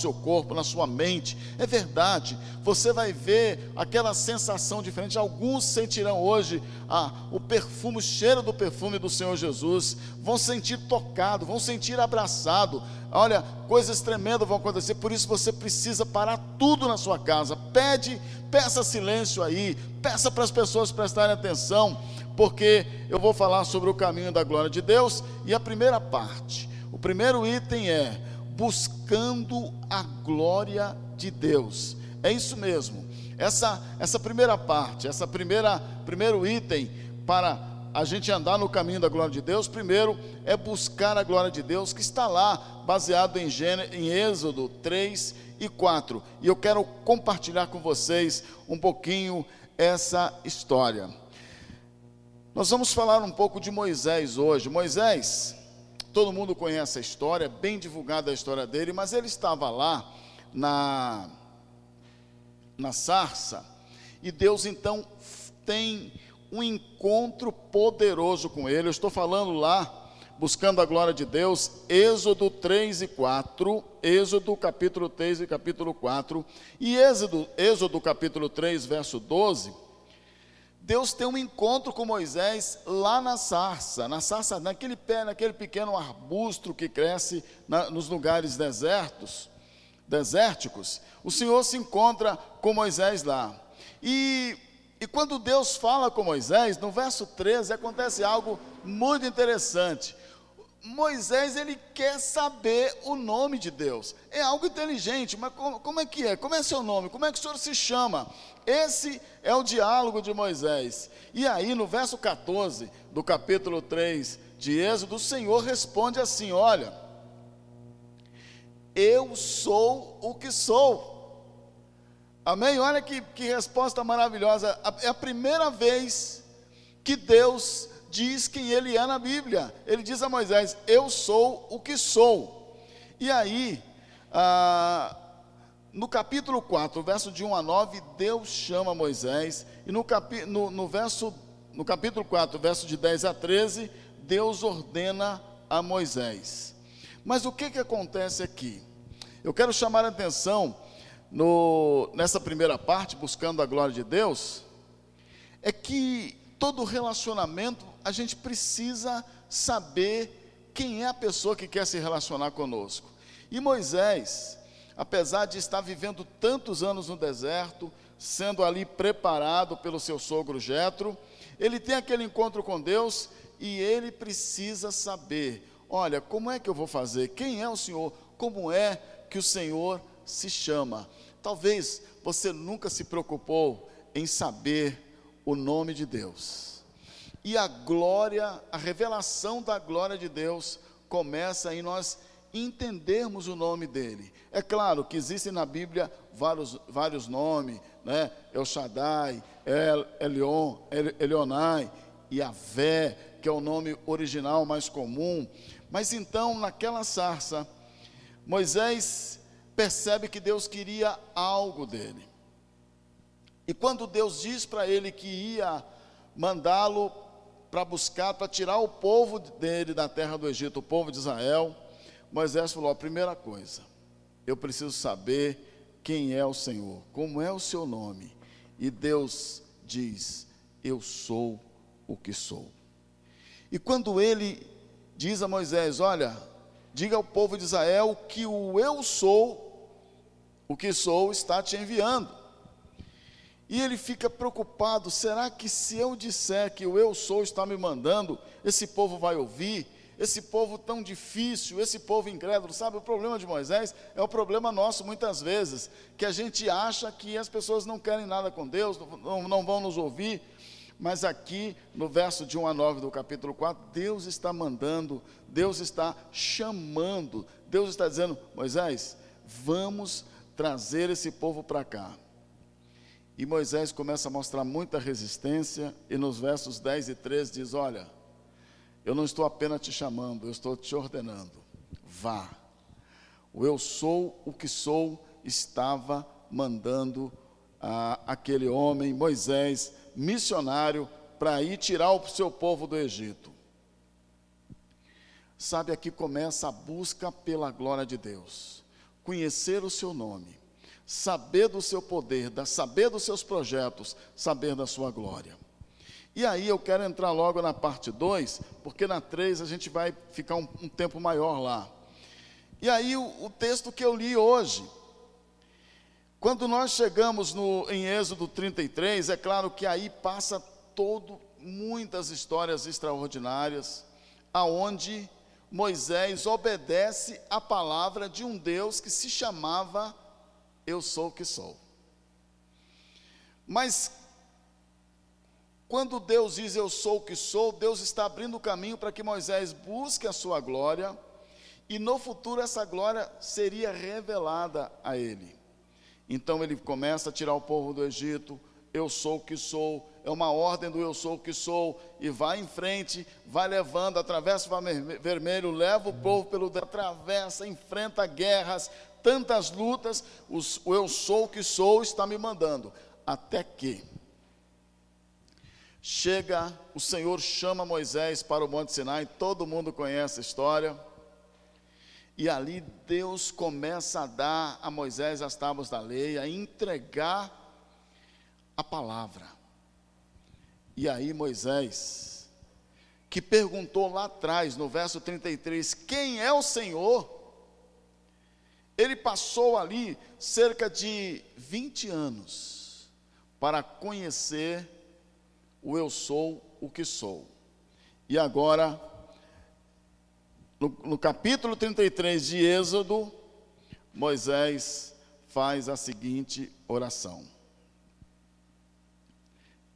seu corpo, na sua mente. É verdade. Você vai ver aquela sensação diferente. Alguns sentirão hoje ah, o perfume, o cheiro do perfume do Senhor Jesus. Vão sentir tocado, vão sentir abraçado. Olha, coisas tremendas vão acontecer. Por isso você precisa parar tudo na sua casa. Pede, peça silêncio aí. Peça para as pessoas prestarem atenção, porque eu vou falar sobre o caminho da glória de Deus. E a primeira parte, o primeiro item é buscando a glória de Deus. É isso mesmo. Essa essa primeira parte, essa primeira primeiro item para a gente andar no caminho da glória de Deus, primeiro é buscar a glória de Deus que está lá, baseado em, Gênesis, em Êxodo 3 e 4. E eu quero compartilhar com vocês um pouquinho essa história. Nós vamos falar um pouco de Moisés hoje. Moisés, Todo mundo conhece a história, bem divulgada a história dele, mas ele estava lá na, na sarça, e Deus então tem um encontro poderoso com ele. Eu estou falando lá, buscando a glória de Deus, Êxodo 3 e 4, Êxodo capítulo 3 e capítulo 4, e Êxodo, Êxodo capítulo 3, verso 12 Deus tem um encontro com Moisés lá na sarça, na sarça, naquele pé, naquele pequeno arbusto que cresce na, nos lugares desertos, desérticos. O Senhor se encontra com Moisés lá. E, e quando Deus fala com Moisés, no verso 13, acontece algo muito interessante. Moisés ele quer saber o nome de Deus. É algo inteligente, mas como, como, é que é? Como é seu nome? Como é que o senhor se chama? Esse é o diálogo de Moisés. E aí, no verso 14 do capítulo 3 de Êxodo, o Senhor responde assim: Olha, eu sou o que sou. Amém? Olha que, que resposta maravilhosa. É a primeira vez que Deus diz quem ele é na Bíblia. Ele diz a Moisés: Eu sou o que sou. E aí, ah, no capítulo 4, verso de 1 a 9, Deus chama Moisés. E no, capi, no, no, verso, no capítulo 4, verso de 10 a 13, Deus ordena a Moisés. Mas o que, que acontece aqui? Eu quero chamar a atenção no, nessa primeira parte, buscando a glória de Deus, é que todo relacionamento a gente precisa saber quem é a pessoa que quer se relacionar conosco. E Moisés, apesar de estar vivendo tantos anos no deserto, sendo ali preparado pelo seu sogro Jetro, ele tem aquele encontro com Deus e ele precisa saber, olha, como é que eu vou fazer? Quem é o Senhor? Como é que o Senhor se chama? Talvez você nunca se preocupou em saber o nome de Deus e a glória, a revelação da glória de Deus começa em nós entendermos o nome dele. É claro que existem na Bíblia vários, vários nomes, né? El Shaddai, El, Elion, El, Elionai, que é o nome original mais comum. Mas então, naquela sarça, Moisés percebe que Deus queria algo dele. E quando Deus diz para ele que ia mandá-lo para buscar, para tirar o povo dele da terra do Egito, o povo de Israel, Moisés falou: a primeira coisa, eu preciso saber quem é o Senhor, como é o seu nome. E Deus diz: Eu sou o que sou. E quando ele diz a Moisés: Olha, diga ao povo de Israel que o eu sou, o que sou, está te enviando. E ele fica preocupado: será que se eu disser que o eu sou está me mandando, esse povo vai ouvir? Esse povo tão difícil, esse povo incrédulo, sabe? O problema de Moisés é o problema nosso muitas vezes, que a gente acha que as pessoas não querem nada com Deus, não, não vão nos ouvir. Mas aqui no verso de 1 a 9 do capítulo 4, Deus está mandando, Deus está chamando, Deus está dizendo: Moisés, vamos trazer esse povo para cá. E Moisés começa a mostrar muita resistência, e nos versos 10 e 13 diz: Olha, eu não estou apenas te chamando, eu estou te ordenando. Vá. O eu sou o que sou estava mandando a, aquele homem, Moisés, missionário, para ir tirar o seu povo do Egito. Sabe, aqui começa a busca pela glória de Deus. conhecer o seu nome, saber do seu poder, saber dos seus projetos, saber da sua glória. E aí eu quero entrar logo na parte 2, porque na 3 a gente vai ficar um, um tempo maior lá. E aí o, o, texto que eu li hoje, quando nós chegamos no, em Êxodo 33, é claro que aí passa todo, muitas histórias extraordinárias, aonde Moisés obedece a palavra de um Deus que se chamava Eu sou o que sou. Mas quando Deus diz eu sou o que sou, Deus está abrindo o caminho para que Moisés busque a sua glória, e no futuro essa glória seria revelada a ele. Então ele começa a tirar o povo do Egito, eu sou o que sou, é uma ordem do eu sou o que sou, e vai em frente, vai levando, atravessa o mar vermelho, leva o povo pelo atravessa, enfrenta guerras, tantas lutas, os, o eu sou o que sou está me mandando, até que Chega, o Senhor chama Moisés para o Monte Sinai, todo mundo conhece a história. E ali Deus começa a dar a Moisés as tábuas da lei, a entregar a palavra. E aí Moisés, que perguntou lá atrás, no verso 33, quem é o Senhor? Ele passou ali cerca de 20 anos para conhecer o eu sou o que sou. E agora, no, no capítulo 33 de Êxodo, Moisés faz a seguinte oração.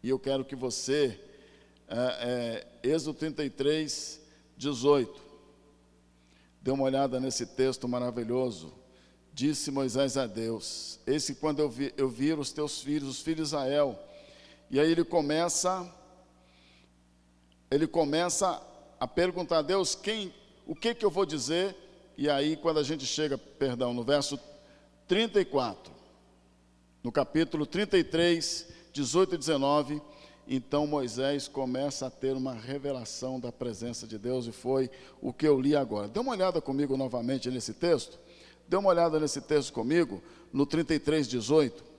E eu quero que você, é, é, Êxodo 33, 18, dê uma olhada nesse texto maravilhoso. Disse Moisés a Deus: Esse quando eu, vi, eu vir os teus filhos, os filhos de Israel, e aí ele começa, ele começa a perguntar a Deus quem, o que que eu vou dizer? E aí quando a gente chega, perdão, no verso 34, no capítulo 33, 18 e 19, então Moisés começa a ter uma revelação da presença de Deus e foi o que eu li agora. Dê uma olhada comigo novamente nesse texto. Dê uma olhada nesse texto comigo, no 33, 18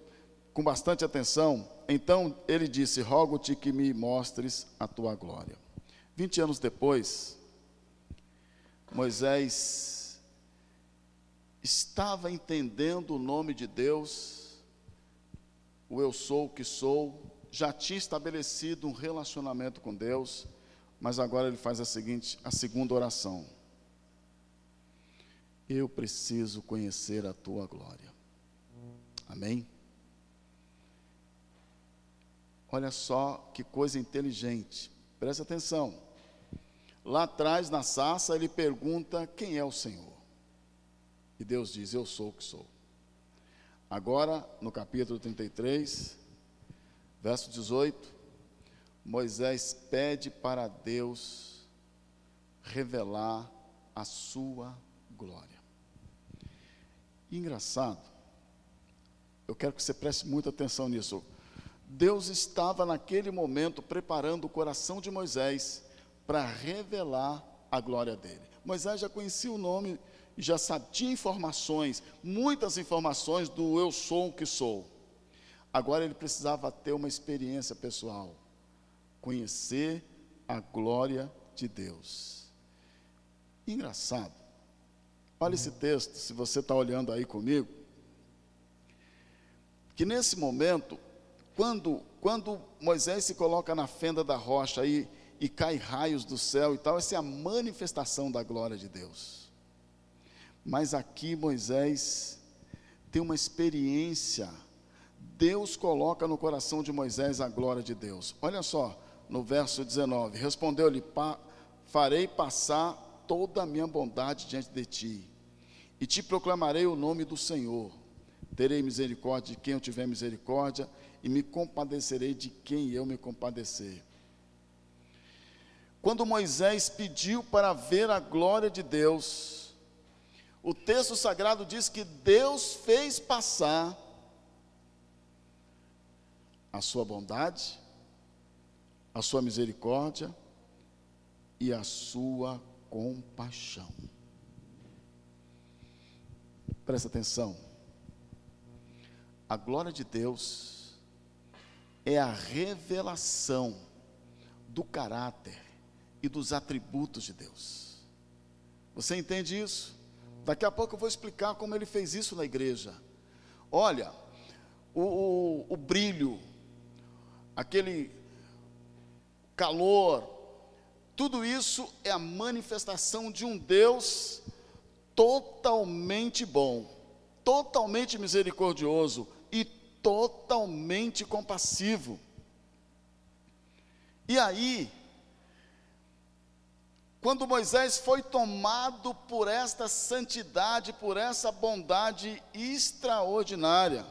com bastante atenção. Então ele disse: Rogo-te que me mostres a tua glória. Vinte anos depois, Moisés estava entendendo o nome de Deus, o eu sou o que sou, já tinha estabelecido um relacionamento com Deus, mas agora ele faz a seguinte, a segunda oração. Eu preciso conhecer a tua glória. Amém? Olha só que coisa inteligente. Presta atenção. Lá atrás, na sarça, ele pergunta: Quem é o Senhor? E Deus diz: Eu sou o que sou. Agora, no capítulo 33, verso 18, Moisés pede para Deus revelar a sua glória. E engraçado, eu quero que você preste muita atenção nisso. Deus estava naquele momento preparando o coração de Moisés para revelar a glória dele. Moisés já conhecia o nome, já sabia informações, muitas informações do eu sou o que sou. Agora ele precisava ter uma experiência pessoal, conhecer a glória de Deus. Engraçado. Olha esse texto, se você está olhando aí comigo, que nesse momento quando, quando Moisés se coloca na fenda da rocha e, e cai raios do céu e tal, essa é a manifestação da glória de Deus. Mas aqui Moisés tem uma experiência. Deus coloca no coração de Moisés a glória de Deus. Olha só, no verso 19: Respondeu-lhe: Farei passar toda a minha bondade diante de ti, e te proclamarei o nome do Senhor. Terei misericórdia de quem eu tiver misericórdia, e me compadecerei de quem eu me compadecer. Quando Moisés pediu para ver a glória de Deus, o texto sagrado diz que Deus fez passar a sua bondade, a sua misericórdia e a sua compaixão. Presta atenção. A glória de Deus é a revelação do caráter e dos atributos de Deus. Você entende isso? Daqui a pouco eu vou explicar como ele fez isso na igreja. Olha, o, o, o brilho, aquele calor, tudo isso é a manifestação de um Deus totalmente bom, totalmente misericordioso e totalmente compassivo. E aí, quando Moisés foi tomado por esta santidade, por essa bondade extraordinária,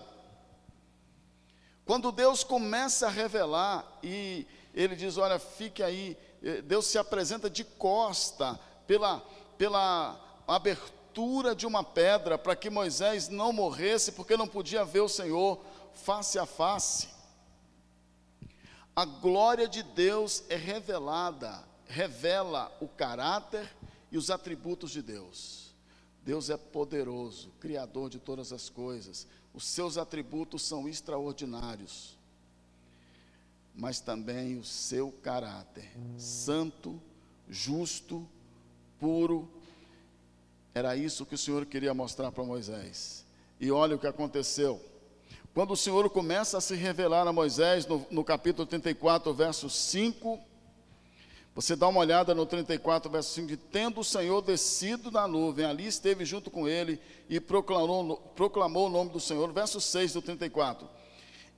quando Deus começa a revelar e ele diz: Olha, fique aí, Deus se apresenta de costa pela, pela abertura de uma pedra para que Moisés não morresse, porque não podia ver o Senhor face a face. A glória de Deus é revelada, revela o caráter e os atributos de Deus. Deus é poderoso, criador de todas as coisas. Os seus atributos são extraordinários. Mas também o seu caráter, santo, justo, puro, era isso que o Senhor queria mostrar para Moisés. E olha o que aconteceu. Quando o Senhor começa a se revelar a Moisés, no, no capítulo 34, verso 5, você dá uma olhada no 34, verso 5, de tendo o Senhor descido da nuvem, ali esteve junto com ele e proclamou, proclamou o nome do Senhor. Verso 6 do 34.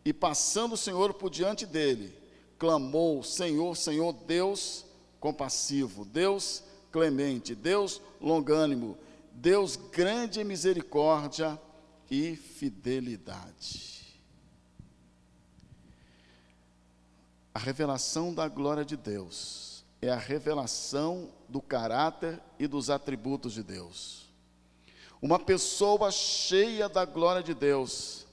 E passando o Senhor por diante dele, clamou: Senhor, Senhor, Deus compassivo, Deus clemente, Deus longânimo, Deus grande em misericórdia e fidelidade. A revelação da glória de Deus é a revelação do caráter e dos atributos de Deus. Uma pessoa cheia da glória de Deus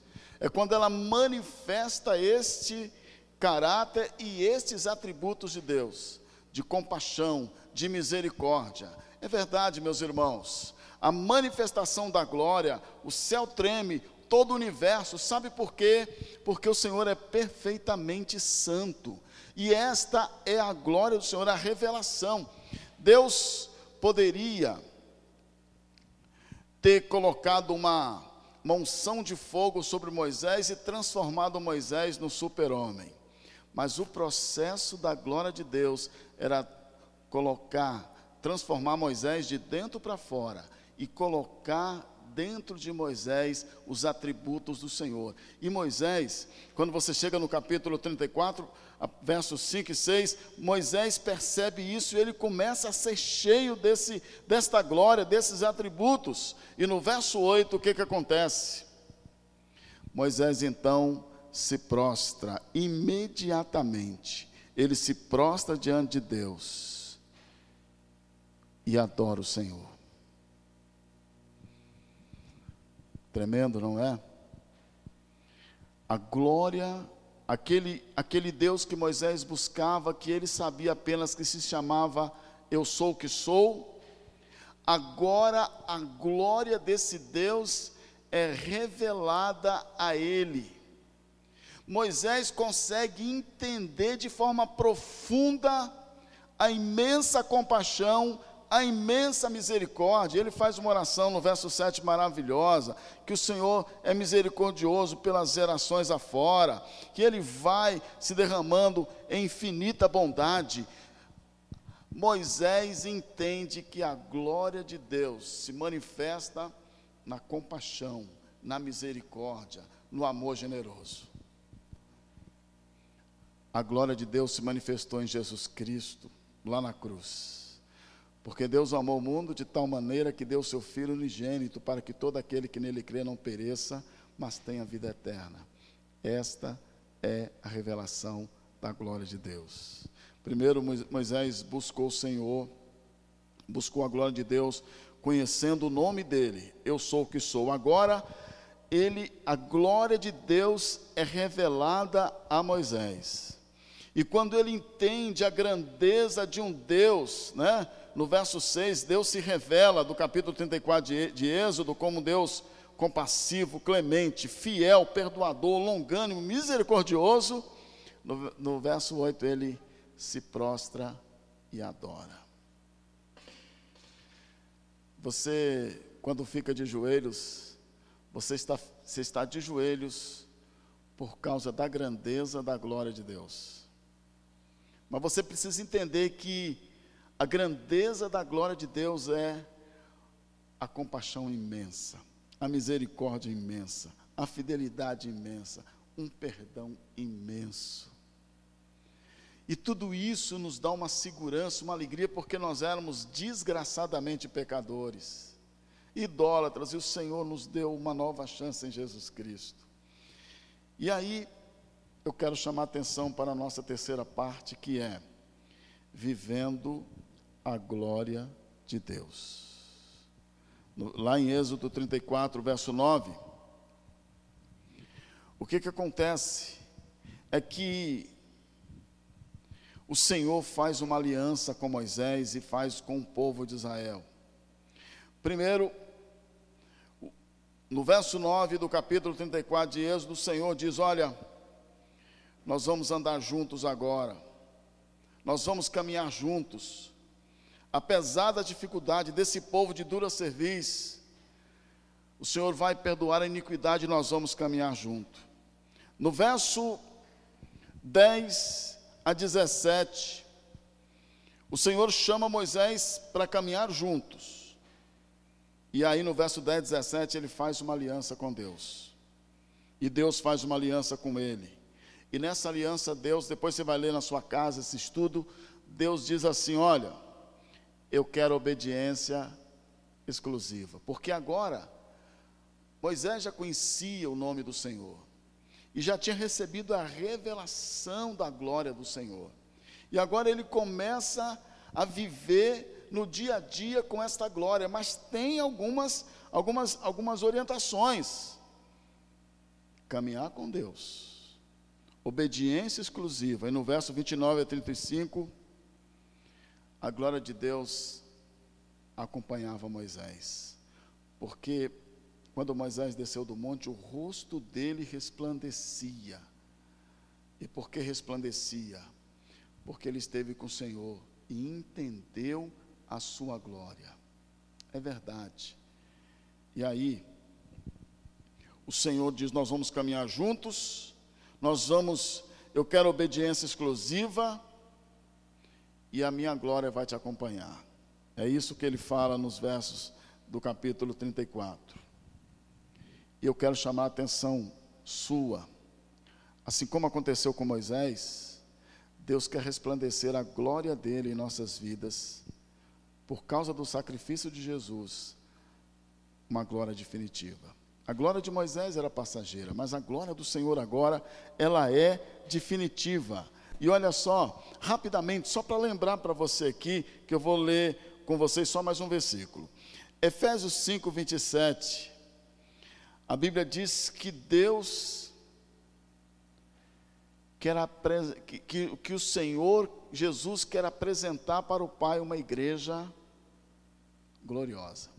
é quando ela manifesta este caráter e estes atributos de Deus, de compaixão, de misericórdia, é verdade, meus irmãos, a manifestação da glória, o céu treme, todo o universo, sabe por quê? Porque o Senhor é perfeitamente santo, e esta é a glória do Senhor, a revelação. Deus poderia ter colocado uma, uma unção de fogo sobre Moisés e transformado Moisés no super-homem, mas o processo da glória de Deus era colocar transformar Moisés de dentro para fora e colocar dentro de Moisés os atributos do Senhor. E Moisés, quando você chega no capítulo 34, versos 5 e 6, Moisés percebe isso e ele começa a ser cheio desse, desta glória, desses atributos. E no verso 8, o que, que acontece? Moisés então se prostra imediatamente, ele se prostra diante de Deus e adora o Senhor. Tremendo, não é? A glória, aquele, aquele Deus que Moisés buscava, que ele sabia apenas que se chamava Eu sou o que sou, agora a glória desse Deus é revelada a ele. Moisés consegue entender de forma profunda a imensa compaixão a imensa misericórdia. Ele faz uma oração no verso 7 maravilhosa, que o Senhor é misericordioso pelas gerações afora, que ele vai se derramando em infinita bondade. Moisés entende que a glória de Deus se manifesta na compaixão, na misericórdia, no amor generoso. A glória de Deus se manifestou em Jesus Cristo, lá na cruz. Porque Deus amou o mundo de tal maneira que deu seu Filho unigênito para que todo aquele que nele crê não pereça, mas tenha vida eterna. Esta é a revelação da glória de Deus. Primeiro Moisés buscou o Senhor, buscou a glória de Deus, conhecendo o nome dele. Eu sou o que sou. Agora ele, a glória de Deus é revelada a Moisés. E quando ele entende a grandeza de um Deus, né? No verso 6, Deus se revela, do capítulo 34 de, de Êxodo, como Deus compassivo, clemente, fiel, perdoador, longânimo, misericordioso, no, no verso 8 ele se prostra e adora. Você, quando fica de joelhos, você está, você está de joelhos por causa da grandeza da glória de Deus. Mas você precisa entender que a grandeza da glória de Deus é a compaixão imensa, a misericórdia imensa, a fidelidade imensa, um perdão imenso. E tudo isso nos dá uma segurança, uma alegria, porque nós éramos desgraçadamente pecadores, idólatras, e o Senhor nos deu uma nova chance em Jesus Cristo. E aí, eu quero chamar a atenção para a nossa terceira parte, que é vivendo a glória de Deus. lá em Êxodo 34, verso 9, o que que acontece? É que o Senhor faz uma aliança com Moisés e faz com o povo de Israel. Primeiro, no verso 9 do capítulo 34 de Êxodo, o Senhor diz: Olha, nós vamos andar juntos agora, nós vamos caminhar juntos, apesar da dificuldade desse povo de dura serviço, o Senhor vai perdoar a iniquidade e nós vamos caminhar junto. No verso 10 a 17, o Senhor chama Moisés para caminhar juntos. E aí no verso 10 e 17 ele faz uma aliança com Deus. E Deus faz uma aliança com ele. E nessa aliança, Deus, depois você vai ler na sua casa esse estudo, Deus diz assim: Olha, eu quero obediência exclusiva. Porque agora, Moisés já conhecia o nome do Senhor e já tinha recebido a revelação da glória do Senhor. E agora ele começa a viver no dia a dia com esta glória, mas tem algumas algumas algumas orientações. Caminhar com Deus. Obediência exclusiva. E no verso 29 a 35, a glória de Deus acompanhava Moisés. Porque quando Moisés desceu do monte, o rosto dele resplandecia. E por que resplandecia? Porque ele esteve com o Senhor e entendeu a sua glória. É verdade. E aí, o Senhor diz: Nós vamos caminhar juntos, nós vamos, eu quero obediência exclusiva, e a minha glória vai te acompanhar. É isso que ele fala nos versos do capítulo 34. E eu quero chamar a atenção sua. Assim como aconteceu com Moisés, Deus quer resplandecer a glória dele em nossas vidas, por causa do sacrifício de Jesus, uma glória definitiva. A glória de Moisés era passageira, mas a glória do Senhor agora, ela é definitiva. E olha só, rapidamente, só para lembrar para você aqui, que eu vou ler com vocês só mais um versículo. Efésios 5, 27. A Bíblia diz que Deus quer que, que, que o Senhor Jesus quer apresentar para o Pai uma igreja gloriosa.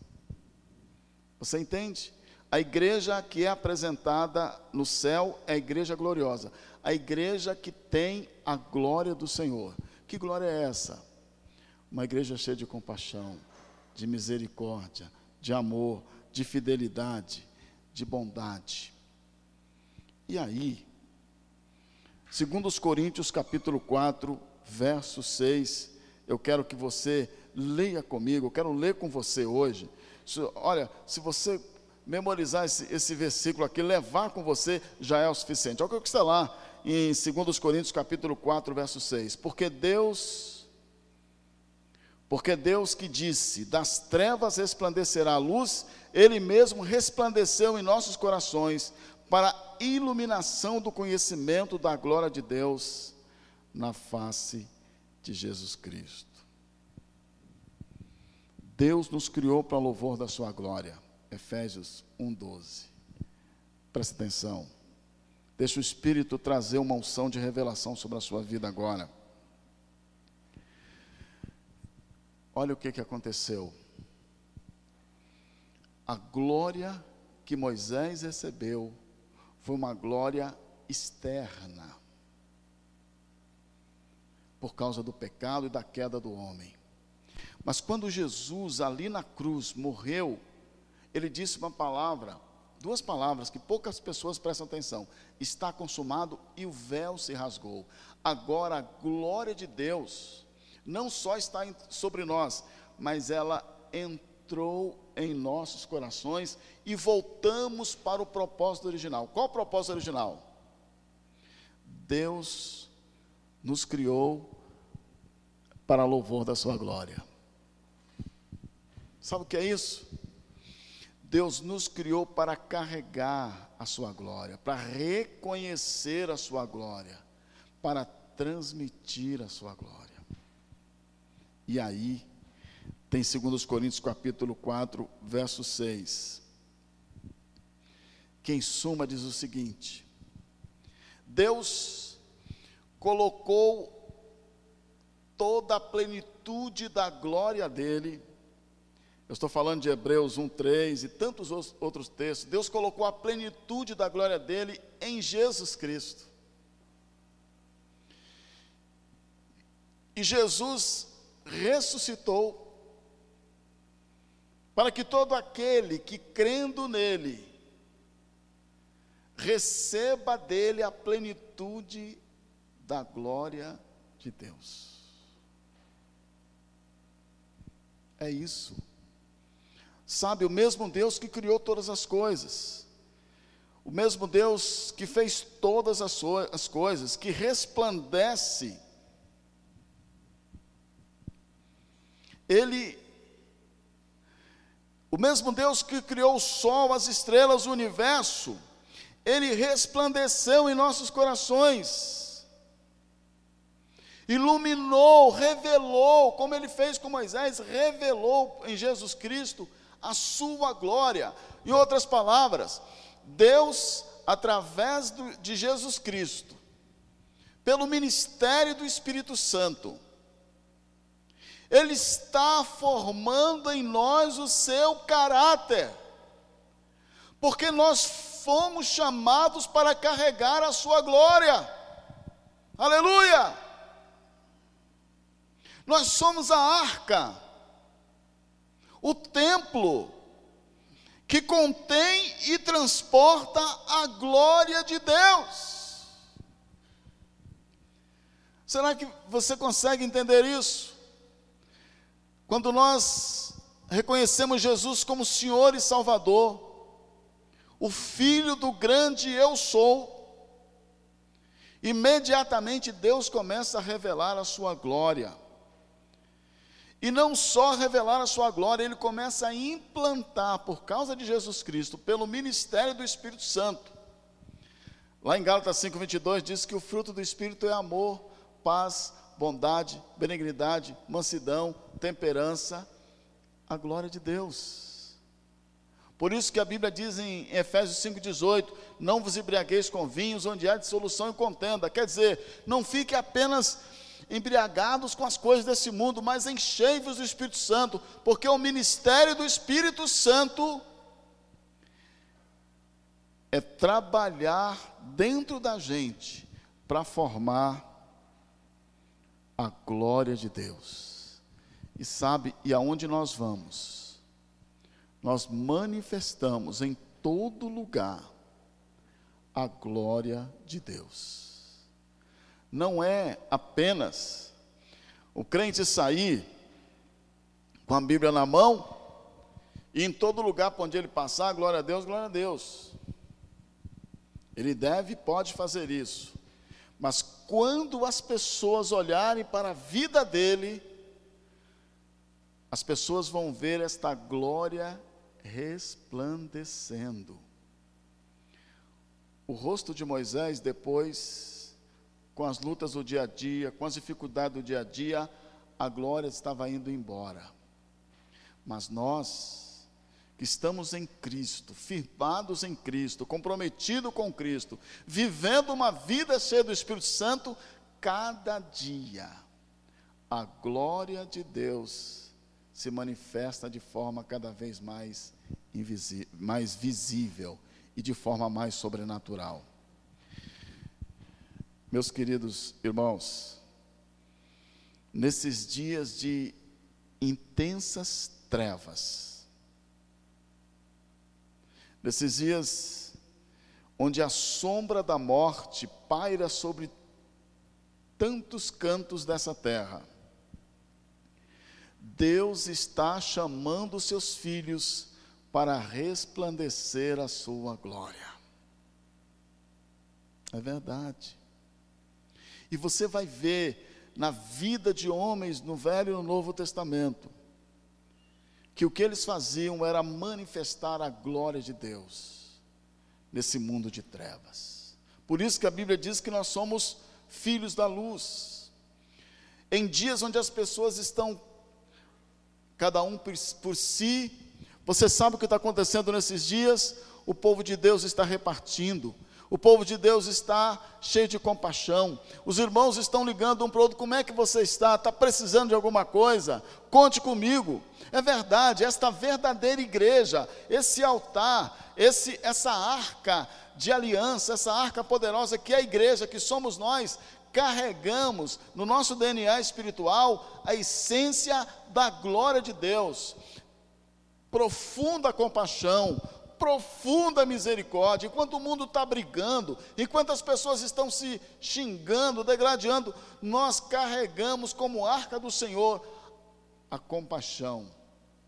Você entende? A igreja que é apresentada no céu é a igreja gloriosa, a igreja que tem a glória do Senhor. Que glória é essa? Uma igreja cheia de compaixão, de misericórdia, de amor, de fidelidade, de bondade. E aí, segundo os Coríntios capítulo 4, verso 6, eu quero que você leia comigo, eu quero ler com você hoje. Olha, se você memorizar esse, esse versículo aqui, levar com você, já é o suficiente. Olha o que está lá em 2 Coríntios capítulo 4, verso 6. Porque Deus porque Deus que disse: Das trevas resplandecerá a luz, Ele mesmo resplandeceu em nossos corações para a iluminação do conhecimento da glória de Deus na face de Jesus Cristo. Deus nos criou para louvor da Sua glória. Efésios 1,12. Preste atenção. Deixa o Espírito trazer uma unção de revelação sobre a sua vida agora. Olha o que, que aconteceu. A glória que Moisés recebeu foi uma glória externa, por causa do pecado e da queda do homem. Mas quando Jesus, ali na cruz, morreu, ele disse uma palavra, duas palavras que poucas pessoas prestam atenção: está consumado e o véu se rasgou. Agora a glória de Deus não só está sobre nós, mas ela entrou em nossos corações e voltamos para o propósito original. Qual o propósito original? Deus nos criou para louvor da sua glória. Sabe o que é isso? Deus nos criou para carregar a sua glória, para reconhecer a sua glória, para transmitir a sua glória. E aí, tem 2 Coríntios capítulo 4, verso 6. Que em suma diz o seguinte: Deus colocou toda a plenitude da glória dele. Eu estou falando de Hebreus 1:3 e tantos outros textos. Deus colocou a plenitude da glória dele em Jesus Cristo. E Jesus ressuscitou para que todo aquele que crendo nele receba dele a plenitude da glória de Deus. É isso. Sabe, o mesmo Deus que criou todas as coisas, o mesmo Deus que fez todas as, as coisas, que resplandece, Ele, o mesmo Deus que criou o sol, as estrelas, o universo, Ele resplandeceu em nossos corações. Iluminou, revelou, como ele fez com Moisés, revelou em Jesus Cristo a sua glória. Em outras palavras, Deus, através do, de Jesus Cristo, pelo ministério do Espírito Santo, Ele está formando em nós o seu caráter, porque nós fomos chamados para carregar a sua glória. Aleluia! Nós somos a arca, o templo que contém e transporta a glória de Deus. Será que você consegue entender isso? Quando nós reconhecemos Jesus como Senhor e Salvador, o Filho do grande Eu Sou, imediatamente Deus começa a revelar a sua glória. E não só revelar a sua glória, ele começa a implantar, por causa de Jesus Cristo, pelo ministério do Espírito Santo. Lá em Gálatas 5:22 diz que o fruto do Espírito é amor, paz, bondade, benignidade, mansidão, temperança, a glória de Deus. Por isso que a Bíblia diz em Efésios 5,18: Não vos embriagueis com vinhos, onde há dissolução e contenda. Quer dizer, não fique apenas embriagados com as coisas desse mundo, mas enchei-vos do Espírito Santo, porque o ministério do Espírito Santo é trabalhar dentro da gente para formar a glória de Deus. E sabe, e aonde nós vamos? Nós manifestamos em todo lugar a glória de Deus não é apenas o crente sair com a Bíblia na mão e em todo lugar para onde ele passar, glória a Deus, glória a Deus. Ele deve e pode fazer isso. Mas quando as pessoas olharem para a vida dele, as pessoas vão ver esta glória resplandecendo. O rosto de Moisés depois com as lutas do dia a dia, com as dificuldades do dia a dia, a glória estava indo embora. Mas nós, que estamos em Cristo, firmados em Cristo, comprometidos com Cristo, vivendo uma vida cheia do Espírito Santo, cada dia a glória de Deus se manifesta de forma cada vez mais mais visível e de forma mais sobrenatural. Meus queridos irmãos, nesses dias de intensas trevas, nesses dias onde a sombra da morte paira sobre tantos cantos dessa terra, Deus está chamando seus filhos para resplandecer a sua glória. É verdade. E você vai ver na vida de homens no Velho e no Novo Testamento que o que eles faziam era manifestar a glória de Deus nesse mundo de trevas. Por isso que a Bíblia diz que nós somos filhos da luz. Em dias onde as pessoas estão cada um por, por si. Você sabe o que está acontecendo nesses dias? O povo de Deus está repartindo. O povo de Deus está cheio de compaixão. Os irmãos estão ligando um para o outro. Como é que você está? Está precisando de alguma coisa? Conte comigo. É verdade, esta verdadeira igreja, esse altar, esse, essa arca de aliança, essa arca poderosa que é a igreja, que somos nós, carregamos no nosso DNA espiritual a essência da glória de Deus. Profunda compaixão, profunda misericórdia. Enquanto o mundo está brigando, enquanto as pessoas estão se xingando, degradando, nós carregamos como arca do Senhor a compaixão,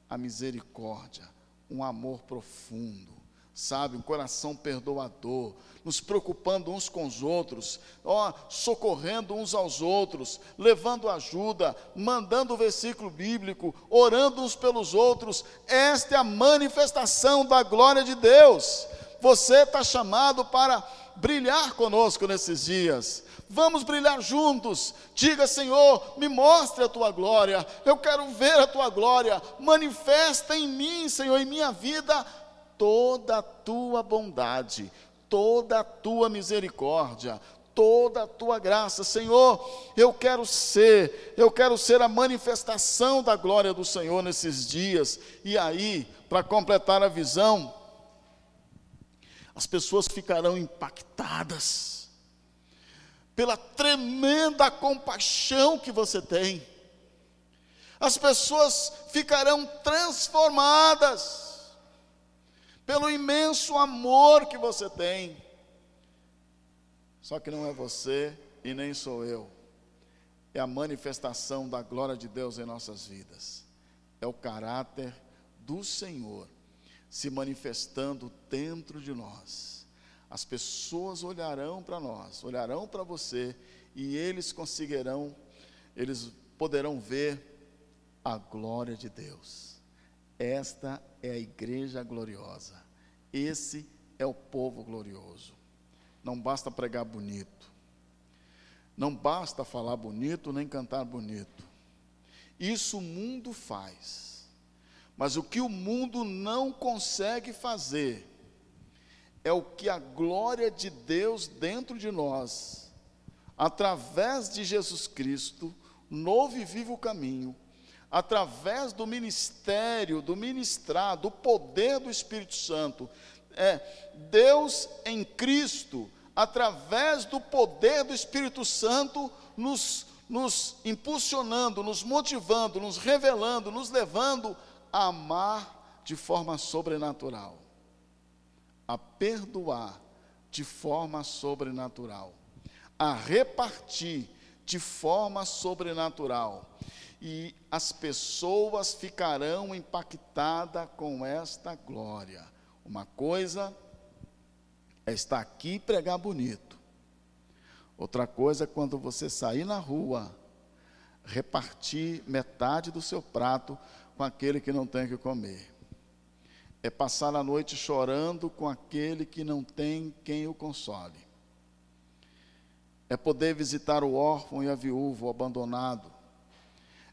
a misericórdia, um amor profundo sabe, um coração perdoador, nos preocupando uns com os outros, ó, socorrendo uns aos outros, levando ajuda, mandando o versículo bíblico, orando uns pelos outros. Esta é a manifestação da glória de Deus. Você está chamado para brilhar conosco nesses dias. Vamos brilhar juntos. Diga, Senhor, me mostre a tua glória. Eu quero ver a tua glória. Manifesta em mim, Senhor, em minha vida toda a tua bondade, toda a tua misericórdia, toda a tua graça. Senhor, eu quero ser, eu quero ser a manifestação da glória do Senhor nesses dias. E aí, para completar a visão, as pessoas ficarão impactadas pela tremenda compaixão que você tem. As pessoas ficarão transformadas pelo imenso amor que você tem. Só que não é você e nem sou eu. É a manifestação da glória de Deus em nossas vidas. É o caráter do Senhor se manifestando dentro de nós. As pessoas olharão para nós, olharão para você e eles conseguirão, eles poderão ver a glória de Deus. Esta é a igreja gloriosa. Esse é o povo glorioso. Não basta pregar bonito. Não basta falar bonito nem cantar bonito. Isso o mundo faz. Mas o que o mundo não consegue fazer é o que a glória de Deus dentro de nós, através de Jesus Cristo, novo e vivo caminho, através do ministério, do ministrar, do poder do Espírito Santo. É, Deus em Cristo, através do poder do Espírito Santo, nos, nos impulsionando, nos motivando, nos revelando, nos levando a amar de forma sobrenatural, a perdoar de forma sobrenatural, a repartir de forma sobrenatural e as pessoas ficarão impactadas com esta glória. Uma coisa é estar aqui e pregar bonito. Outra coisa é quando você sair na rua, repartir metade do seu prato com aquele que não tem que comer. É passar a noite chorando com aquele que não tem quem o console. É poder visitar o órfão e a viúva, o abandonado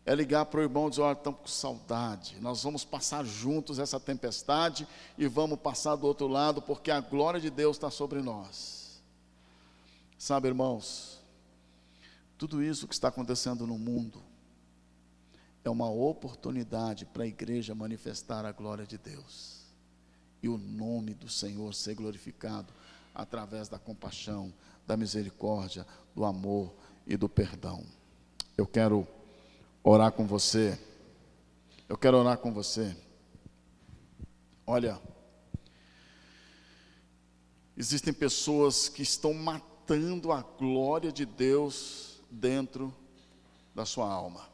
é ligar para o irmão e dizer: olha, estamos com saudade, nós vamos passar juntos essa tempestade e vamos passar do outro lado, porque a glória de Deus está sobre nós. Sabe, irmãos, tudo isso que está acontecendo no mundo é uma oportunidade para a igreja manifestar a glória de Deus. e o nome do Senhor ser glorificado através da compaixão, da misericórdia, do amor e do perdão. Eu quero orar com você. Eu quero orar com você. Olha, existem pessoas que estão matando a glória de Deus dentro da sua alma.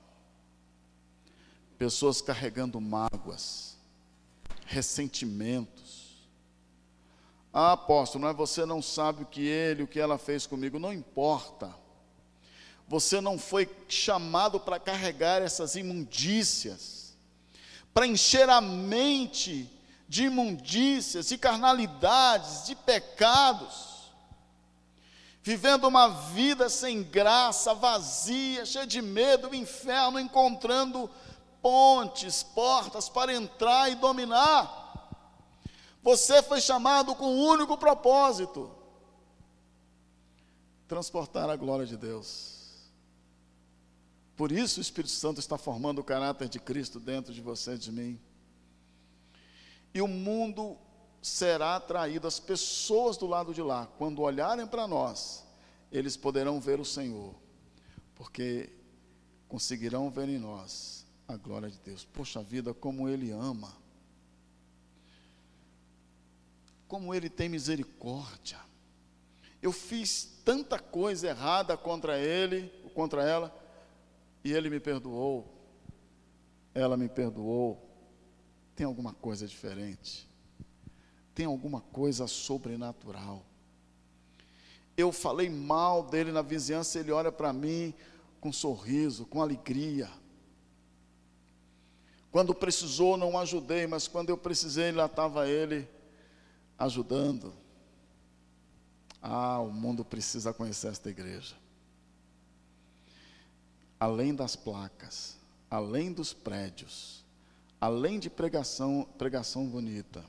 Pessoas carregando mágoas, ressentimentos. Ah, apóstolo, mas você não sabe o que ele, o que ela fez comigo, não importa. Você não foi chamado para carregar essas imundícias, para encher a mente de imundícias, de carnalidades, de pecados, vivendo uma vida sem graça, vazia, cheia de medo, inferno, encontrando pontes, portas para entrar e dominar. Você foi chamado com um único propósito: transportar a glória de Deus. Por isso o Espírito Santo está formando o caráter de Cristo dentro de você e de mim. E o mundo será atraído, as pessoas do lado de lá, quando olharem para nós, eles poderão ver o Senhor, porque conseguirão ver em nós a glória de Deus. Poxa vida, como Ele ama, como Ele tem misericórdia. Eu fiz tanta coisa errada contra Ele, contra ela, e ele me perdoou, ela me perdoou. Tem alguma coisa diferente? Tem alguma coisa sobrenatural? Eu falei mal dele na vizinhança, ele olha para mim com sorriso, com alegria. Quando precisou, não ajudei, mas quando eu precisei, lá estava ele ajudando. Ah, o mundo precisa conhecer esta igreja além das placas, além dos prédios, além de pregação, pregação bonita,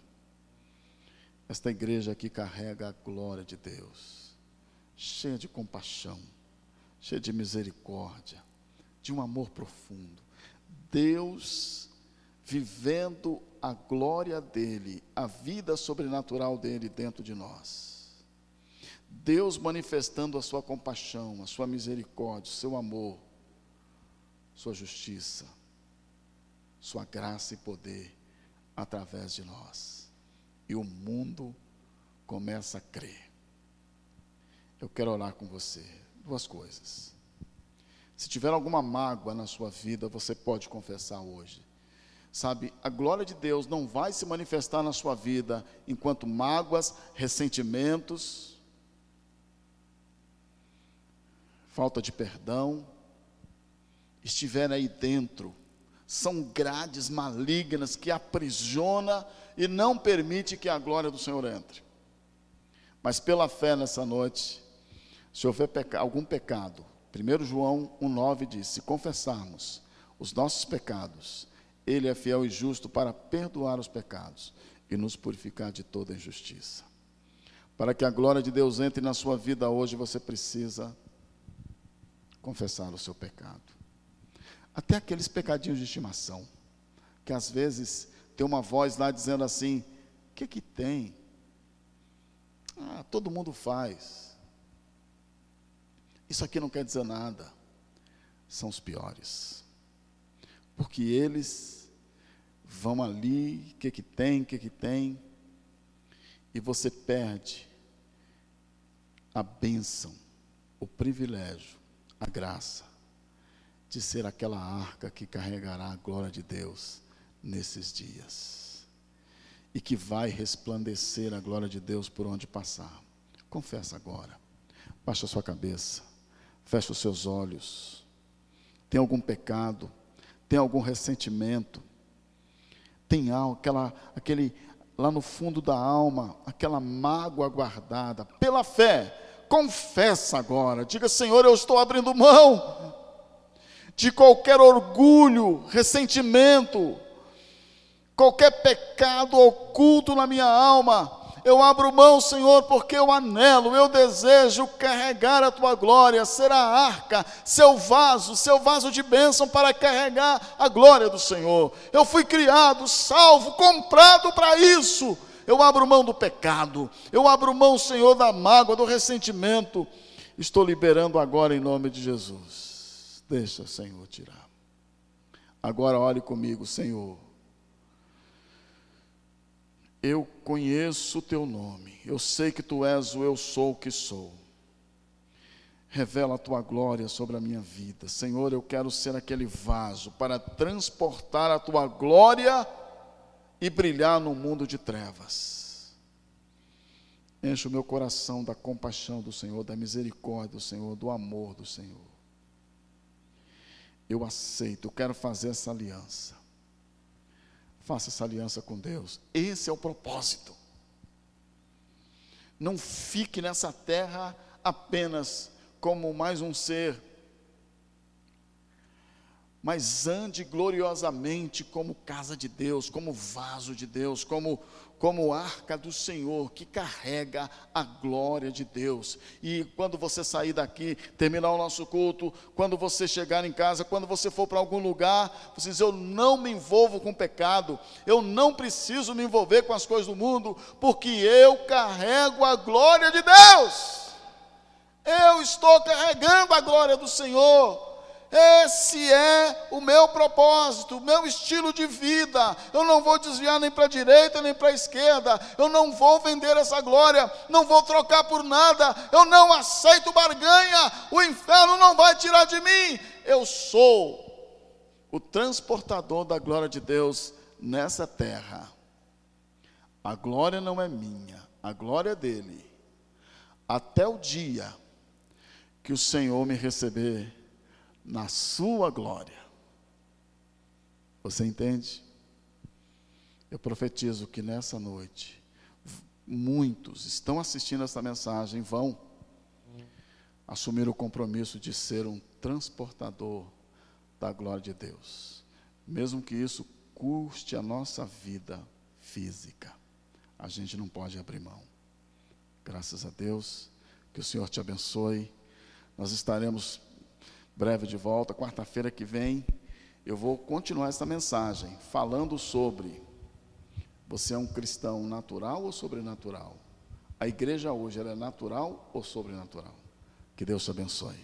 esta igreja aqui carrega a glória de Deus, cheia de compaixão, cheia de misericórdia, de um amor profundo. Deus vivendo a glória dele, a vida sobrenatural dele dentro de nós. Deus manifestando a sua compaixão, a sua misericórdia, o seu amor sua justiça, Sua graça e poder através de nós. E o mundo começa a crer. Eu quero orar com você. Duas coisas. Se tiver alguma mágoa na sua vida, você pode confessar hoje. Sabe, a glória de Deus não vai se manifestar na sua vida enquanto mágoas, ressentimentos, falta de perdão, estiver aí dentro, são grades malignas que aprisiona e não permite que a glória do Senhor entre. Mas pela fé nessa noite, se houver peca algum pecado, 1 João 1,9 diz: se confessarmos os nossos pecados, Ele é fiel e justo para perdoar os pecados e nos purificar de toda injustiça. Para que a glória de Deus entre na sua vida hoje, você precisa confessar o seu pecado. Até aqueles pecadinhos de estimação, que às vezes tem uma voz lá dizendo assim: o que que tem? Ah, todo mundo faz. Isso aqui não quer dizer nada. São os piores. Porque eles vão ali, o que que tem, o que que tem, e você perde a bênção, o privilégio, a graça de ser aquela arca que carregará a glória de Deus nesses dias. E que vai resplandecer a glória de Deus por onde passar. Confessa agora. Baixa sua cabeça. Fecha os seus olhos. Tem algum pecado? Tem algum ressentimento? Tem aquela, aquele lá no fundo da alma, aquela mágoa guardada. Pela fé, confessa agora. Diga, Senhor, eu estou abrindo mão de qualquer orgulho, ressentimento, qualquer pecado oculto na minha alma. Eu abro mão, Senhor, porque eu anelo, eu desejo carregar a tua glória, ser a arca, seu vaso, seu vaso de bênção para carregar a glória do Senhor. Eu fui criado, salvo, comprado para isso. eu abro mão do pecado, eu abro mão, Senhor, da mágoa, do ressentimento. Estou liberando agora em nome de Jesus. Deixa, Senhor, tirar. Agora ore comigo, Senhor. Eu conheço o teu nome, eu sei que tu és o eu sou o que sou. Revela a tua glória sobre a minha vida. Senhor, eu quero ser aquele vaso para transportar a tua glória e brilhar no mundo de trevas. Enche o meu coração da compaixão do Senhor, da misericórdia do Senhor, do amor do Senhor. Eu aceito, eu quero fazer essa aliança. Faça essa aliança com Deus. Esse é o propósito. Não fique nessa terra apenas como mais um ser, mas ande gloriosamente como casa de Deus, como vaso de Deus, como como arca do Senhor que carrega a glória de Deus. E quando você sair daqui, terminar o nosso culto, quando você chegar em casa, quando você for para algum lugar, você diz: Eu não me envolvo com pecado, eu não preciso me envolver com as coisas do mundo, porque eu carrego a glória de Deus. Eu estou carregando a glória do Senhor. Esse é o meu propósito, o meu estilo de vida. Eu não vou desviar nem para a direita nem para a esquerda. Eu não vou vender essa glória, não vou trocar por nada. Eu não aceito barganha. O inferno não vai tirar de mim. Eu sou o transportador da glória de Deus nessa terra. A glória não é minha, a glória é dele. Até o dia que o Senhor me receber na sua glória. Você entende? Eu profetizo que nessa noite, muitos estão assistindo essa mensagem, vão assumir o compromisso de ser um transportador da glória de Deus, mesmo que isso custe a nossa vida física. A gente não pode abrir mão. Graças a Deus, que o Senhor te abençoe. Nós estaremos breve de volta, quarta-feira que vem. Eu vou continuar essa mensagem falando sobre você é um cristão natural ou sobrenatural? A igreja hoje ela é natural ou sobrenatural? Que Deus te abençoe.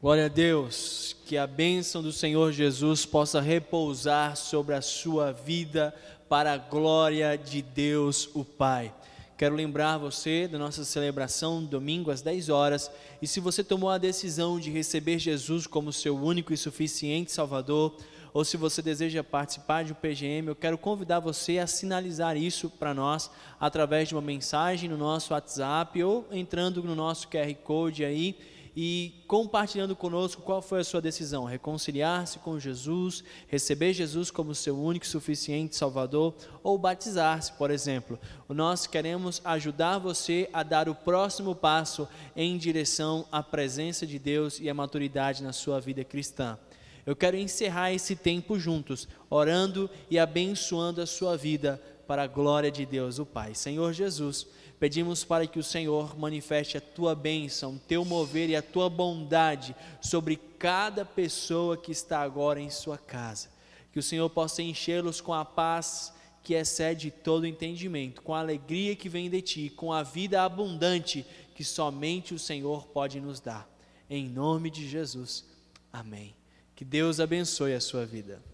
Glória a Deus, que a bênção do Senhor Jesus possa repousar sobre a sua vida para a glória de Deus o Pai. Quero lembrar você da nossa celebração domingo às 10 horas. E se você tomou a decisão de receber Jesus como seu único e suficiente Salvador, ou se você deseja participar de um PGM, eu quero convidar você a sinalizar isso para nós através de uma mensagem no nosso WhatsApp ou entrando no nosso QR Code aí e compartilhando conosco qual foi a sua decisão: reconciliar-se com Jesus, receber Jesus como seu único e suficiente Salvador ou batizar-se, por exemplo. Nós queremos ajudar você a dar o próximo passo em direção à presença de Deus e à maturidade na sua vida cristã. Eu quero encerrar esse tempo juntos, orando e abençoando a sua vida para a glória de Deus, o Pai. Senhor Jesus, Pedimos para que o Senhor manifeste a tua bênção, teu mover e a tua bondade sobre cada pessoa que está agora em sua casa. Que o Senhor possa enchê-los com a paz que excede todo entendimento, com a alegria que vem de ti, com a vida abundante que somente o Senhor pode nos dar. Em nome de Jesus. Amém. Que Deus abençoe a sua vida.